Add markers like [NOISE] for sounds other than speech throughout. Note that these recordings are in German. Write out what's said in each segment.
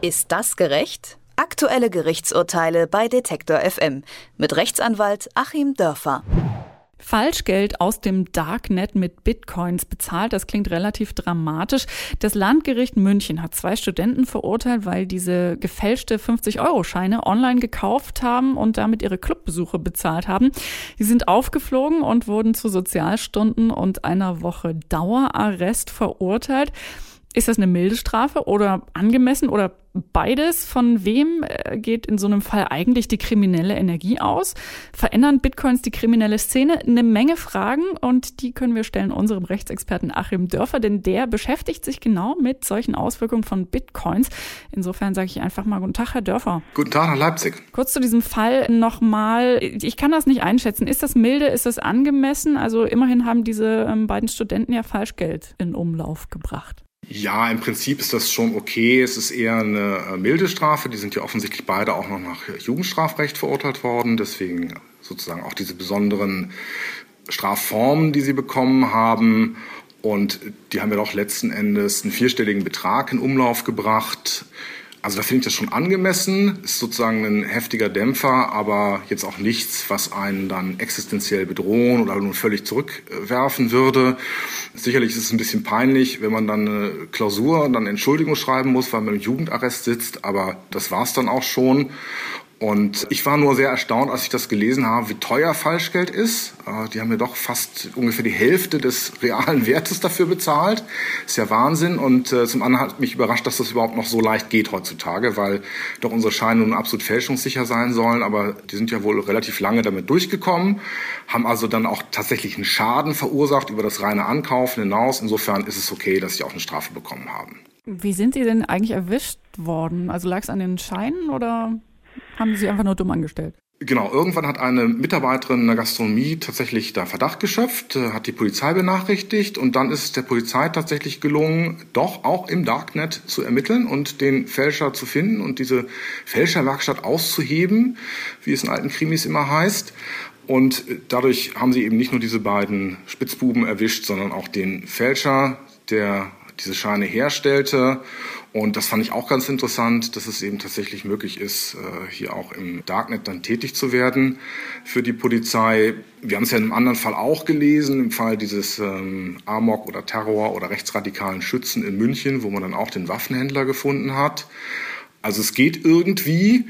Ist das gerecht? Aktuelle Gerichtsurteile bei Detektor FM mit Rechtsanwalt Achim Dörfer. Falschgeld aus dem Darknet mit Bitcoins bezahlt. Das klingt relativ dramatisch. Das Landgericht München hat zwei Studenten verurteilt, weil diese gefälschte 50-Euro-Scheine online gekauft haben und damit ihre Clubbesuche bezahlt haben. Die sind aufgeflogen und wurden zu Sozialstunden und einer Woche Dauerarrest verurteilt. Ist das eine milde Strafe oder angemessen oder beides? Von wem äh, geht in so einem Fall eigentlich die kriminelle Energie aus? Verändern Bitcoins die kriminelle Szene? Eine Menge Fragen und die können wir stellen unserem Rechtsexperten Achim Dörfer, denn der beschäftigt sich genau mit solchen Auswirkungen von Bitcoins. Insofern sage ich einfach mal guten Tag, Herr Dörfer. Guten Tag nach Leipzig. Kurz zu diesem Fall nochmal. Ich kann das nicht einschätzen. Ist das milde? Ist das angemessen? Also immerhin haben diese ähm, beiden Studenten ja Falschgeld in Umlauf gebracht. Ja, im Prinzip ist das schon okay. Es ist eher eine äh, milde Strafe. Die sind ja offensichtlich beide auch noch nach Jugendstrafrecht verurteilt worden. Deswegen sozusagen auch diese besonderen Strafformen, die sie bekommen haben. Und die haben ja doch letzten Endes einen vierstelligen Betrag in Umlauf gebracht. Also da finde ich das schon angemessen, ist sozusagen ein heftiger Dämpfer, aber jetzt auch nichts, was einen dann existenziell bedrohen oder nur völlig zurückwerfen würde. Sicherlich ist es ein bisschen peinlich, wenn man dann eine Klausur und dann Entschuldigung schreiben muss, weil man im Jugendarrest sitzt, aber das war's dann auch schon. Und ich war nur sehr erstaunt, als ich das gelesen habe, wie teuer Falschgeld ist. Die haben mir doch fast ungefähr die Hälfte des realen Wertes dafür bezahlt. Ist ja Wahnsinn. Und äh, zum anderen hat mich überrascht, dass das überhaupt noch so leicht geht heutzutage, weil doch unsere Scheine nun absolut fälschungssicher sein sollen. Aber die sind ja wohl relativ lange damit durchgekommen, haben also dann auch tatsächlich einen Schaden verursacht über das reine Ankaufen hinaus. Insofern ist es okay, dass sie auch eine Strafe bekommen haben. Wie sind Sie denn eigentlich erwischt worden? Also lag es an den Scheinen oder haben Sie einfach nur dumm angestellt? Genau, irgendwann hat eine Mitarbeiterin in der Gastronomie tatsächlich da Verdacht geschöpft, äh, hat die Polizei benachrichtigt und dann ist es der Polizei tatsächlich gelungen, doch auch im Darknet zu ermitteln und den Fälscher zu finden und diese Fälscherwerkstatt auszuheben, wie es in alten Krimis immer heißt. Und dadurch haben sie eben nicht nur diese beiden Spitzbuben erwischt, sondern auch den Fälscher, der diese Scheine herstellte. Und das fand ich auch ganz interessant, dass es eben tatsächlich möglich ist, äh, hier auch im Darknet dann tätig zu werden für die Polizei. Wir haben es ja in einem anderen Fall auch gelesen, im Fall dieses ähm, Amok oder Terror oder rechtsradikalen Schützen in München, wo man dann auch den Waffenhändler gefunden hat. Also es geht irgendwie.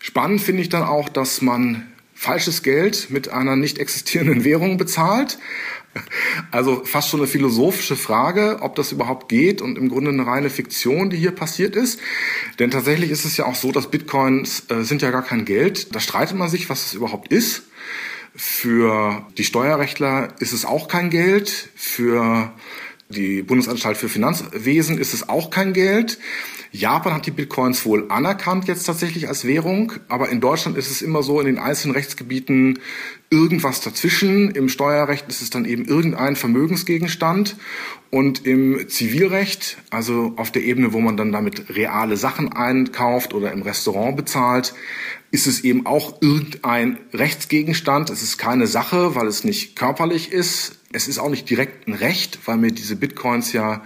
Spannend finde ich dann auch, dass man falsches Geld mit einer nicht existierenden [LAUGHS] Währung bezahlt. Also fast schon eine philosophische Frage, ob das überhaupt geht und im Grunde eine reine Fiktion, die hier passiert ist. Denn tatsächlich ist es ja auch so, dass Bitcoins äh, sind ja gar kein Geld. Da streitet man sich, was es überhaupt ist. Für die Steuerrechtler ist es auch kein Geld. Für die Bundesanstalt für Finanzwesen ist es auch kein Geld. Japan hat die Bitcoins wohl anerkannt jetzt tatsächlich als Währung, aber in Deutschland ist es immer so in den einzelnen Rechtsgebieten irgendwas dazwischen. Im Steuerrecht ist es dann eben irgendein Vermögensgegenstand und im Zivilrecht, also auf der Ebene, wo man dann damit reale Sachen einkauft oder im Restaurant bezahlt, ist es eben auch irgendein Rechtsgegenstand. Es ist keine Sache, weil es nicht körperlich ist. Es ist auch nicht direkt ein Recht, weil mir diese Bitcoins ja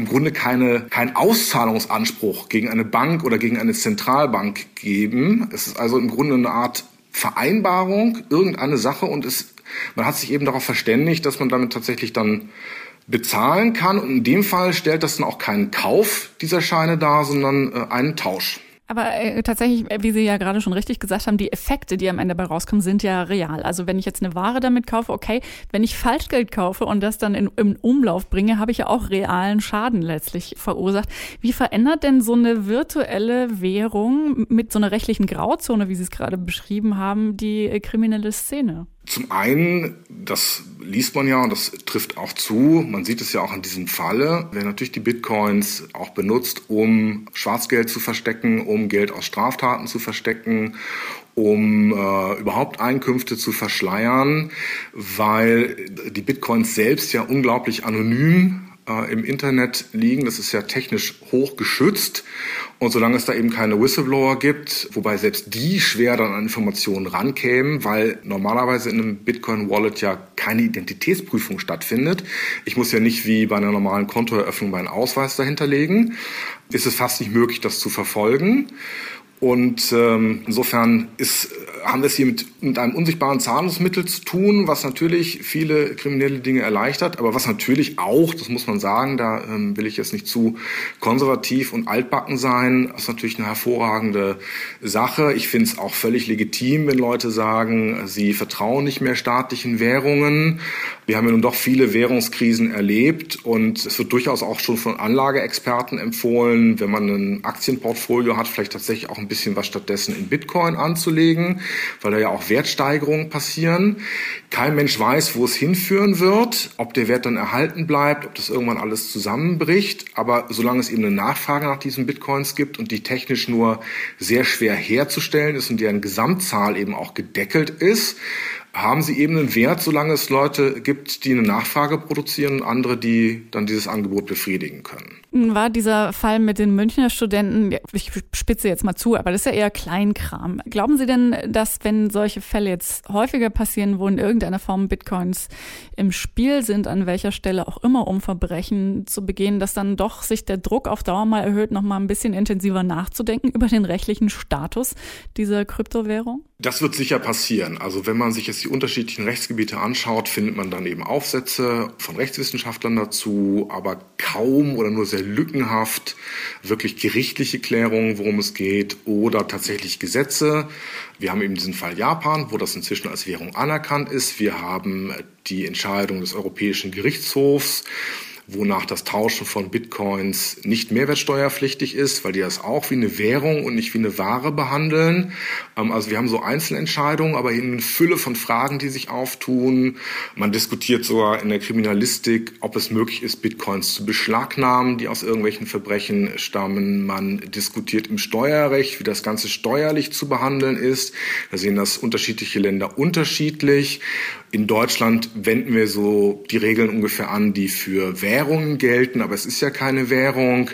im Grunde keine, kein Auszahlungsanspruch gegen eine Bank oder gegen eine Zentralbank geben. Es ist also im Grunde eine Art Vereinbarung, irgendeine Sache und es, man hat sich eben darauf verständigt, dass man damit tatsächlich dann bezahlen kann. Und in dem Fall stellt das dann auch keinen Kauf dieser Scheine dar, sondern äh, einen Tausch. Aber äh, tatsächlich, äh, wie Sie ja gerade schon richtig gesagt haben, die Effekte, die am Ende dabei rauskommen, sind ja real. Also wenn ich jetzt eine Ware damit kaufe, okay, wenn ich Falschgeld kaufe und das dann in, in Umlauf bringe, habe ich ja auch realen Schaden letztlich verursacht. Wie verändert denn so eine virtuelle Währung mit so einer rechtlichen Grauzone, wie Sie es gerade beschrieben haben, die äh, kriminelle Szene? Zum einen, das liest man ja und das trifft auch zu, man sieht es ja auch in diesem Falle, werden natürlich die Bitcoins auch benutzt, um Schwarzgeld zu verstecken, um Geld aus Straftaten zu verstecken, um äh, überhaupt Einkünfte zu verschleiern, weil die Bitcoins selbst ja unglaublich anonym äh, im Internet liegen. Das ist ja technisch hoch geschützt. Und solange es da eben keine Whistleblower gibt, wobei selbst die schwer dann an Informationen rankämen, weil normalerweise in einem Bitcoin-Wallet ja keine Identitätsprüfung stattfindet. Ich muss ja nicht wie bei einer normalen Kontoeröffnung meinen Ausweis dahinterlegen. Ist es fast nicht möglich, das zu verfolgen. Und ähm, insofern ist haben wir es hier mit, mit einem unsichtbaren Zahlungsmittel zu tun, was natürlich viele kriminelle Dinge erleichtert, aber was natürlich auch, das muss man sagen, da ähm, will ich jetzt nicht zu konservativ und altbacken sein, ist natürlich eine hervorragende Sache. Ich finde es auch völlig legitim, wenn Leute sagen, sie vertrauen nicht mehr staatlichen Währungen. Wir haben ja nun doch viele Währungskrisen erlebt und es wird durchaus auch schon von Anlageexperten empfohlen, wenn man ein Aktienportfolio hat, vielleicht tatsächlich auch ein bisschen was stattdessen in Bitcoin anzulegen weil da ja auch Wertsteigerungen passieren. Kein Mensch weiß, wo es hinführen wird, ob der Wert dann erhalten bleibt, ob das irgendwann alles zusammenbricht. Aber solange es eben eine Nachfrage nach diesen Bitcoins gibt und die technisch nur sehr schwer herzustellen ist und deren Gesamtzahl eben auch gedeckelt ist, haben sie eben einen Wert, solange es Leute gibt, die eine Nachfrage produzieren und andere, die dann dieses Angebot befriedigen können. War dieser Fall mit den Münchner Studenten, ich spitze jetzt mal zu, aber das ist ja eher Kleinkram. Glauben Sie denn, dass wenn solche Fälle jetzt häufiger passieren, wo in irgendeiner Form Bitcoins im Spiel sind, an welcher Stelle auch immer, um Verbrechen zu begehen, dass dann doch sich der Druck auf Dauer mal erhöht, noch mal ein bisschen intensiver nachzudenken über den rechtlichen Status dieser Kryptowährung? Das wird sicher passieren. Also wenn man sich jetzt die unterschiedlichen Rechtsgebiete anschaut, findet man dann eben Aufsätze von Rechtswissenschaftlern dazu, aber kaum oder nur sehr lückenhaft wirklich gerichtliche Klärungen, worum es geht, oder tatsächlich Gesetze. Wir haben eben diesen Fall Japan, wo das inzwischen als Währung anerkannt ist. Wir haben die Entscheidung des Europäischen Gerichtshofs wonach das Tauschen von Bitcoins nicht mehrwertsteuerpflichtig ist, weil die das auch wie eine Währung und nicht wie eine Ware behandeln. Ähm, also wir haben so Einzelentscheidungen, aber in eine Fülle von Fragen, die sich auftun. Man diskutiert sogar in der Kriminalistik, ob es möglich ist, Bitcoins zu beschlagnahmen, die aus irgendwelchen Verbrechen stammen. Man diskutiert im Steuerrecht, wie das Ganze steuerlich zu behandeln ist. Da sehen das unterschiedliche Länder unterschiedlich. In Deutschland wenden wir so die Regeln ungefähr an, die für Währungen gelten, aber es ist ja keine Währung.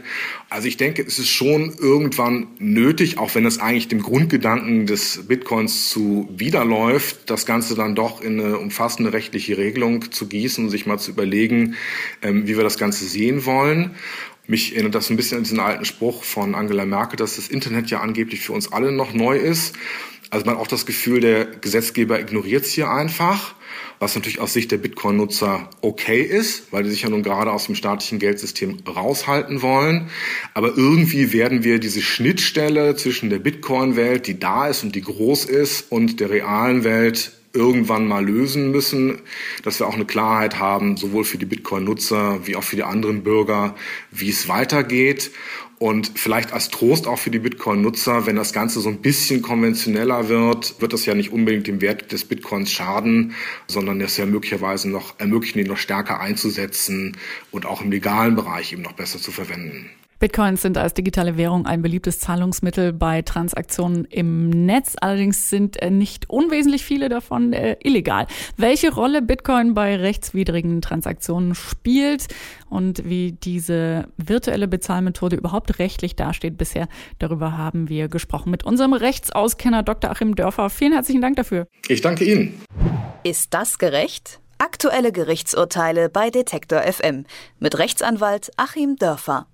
Also ich denke, es ist schon irgendwann nötig, auch wenn es eigentlich dem Grundgedanken des Bitcoins zuwiderläuft, das Ganze dann doch in eine umfassende rechtliche Regelung zu gießen und sich mal zu überlegen, ähm, wie wir das Ganze sehen wollen. Mich erinnert das ein bisschen an diesen alten Spruch von Angela Merkel, dass das Internet ja angeblich für uns alle noch neu ist. Also man hat auch das Gefühl, der Gesetzgeber ignoriert es hier einfach was natürlich aus Sicht der Bitcoin-Nutzer okay ist, weil die sich ja nun gerade aus dem staatlichen Geldsystem raushalten wollen. Aber irgendwie werden wir diese Schnittstelle zwischen der Bitcoin-Welt, die da ist und die groß ist, und der realen Welt irgendwann mal lösen müssen, dass wir auch eine Klarheit haben, sowohl für die Bitcoin-Nutzer wie auch für die anderen Bürger, wie es weitergeht. Und vielleicht als Trost auch für die Bitcoin-Nutzer, wenn das Ganze so ein bisschen konventioneller wird, wird das ja nicht unbedingt dem Wert des Bitcoins schaden, sondern es ja möglicherweise noch ermöglichen, ihn noch stärker einzusetzen und auch im legalen Bereich eben noch besser zu verwenden. Bitcoins sind als digitale Währung ein beliebtes Zahlungsmittel bei Transaktionen im Netz. Allerdings sind äh, nicht unwesentlich viele davon äh, illegal. Welche Rolle Bitcoin bei rechtswidrigen Transaktionen spielt und wie diese virtuelle Bezahlmethode überhaupt rechtlich dasteht bisher, darüber haben wir gesprochen mit unserem Rechtsauskenner Dr. Achim Dörfer. Vielen herzlichen Dank dafür. Ich danke Ihnen. Ist das gerecht? Aktuelle Gerichtsurteile bei Detektor FM mit Rechtsanwalt Achim Dörfer.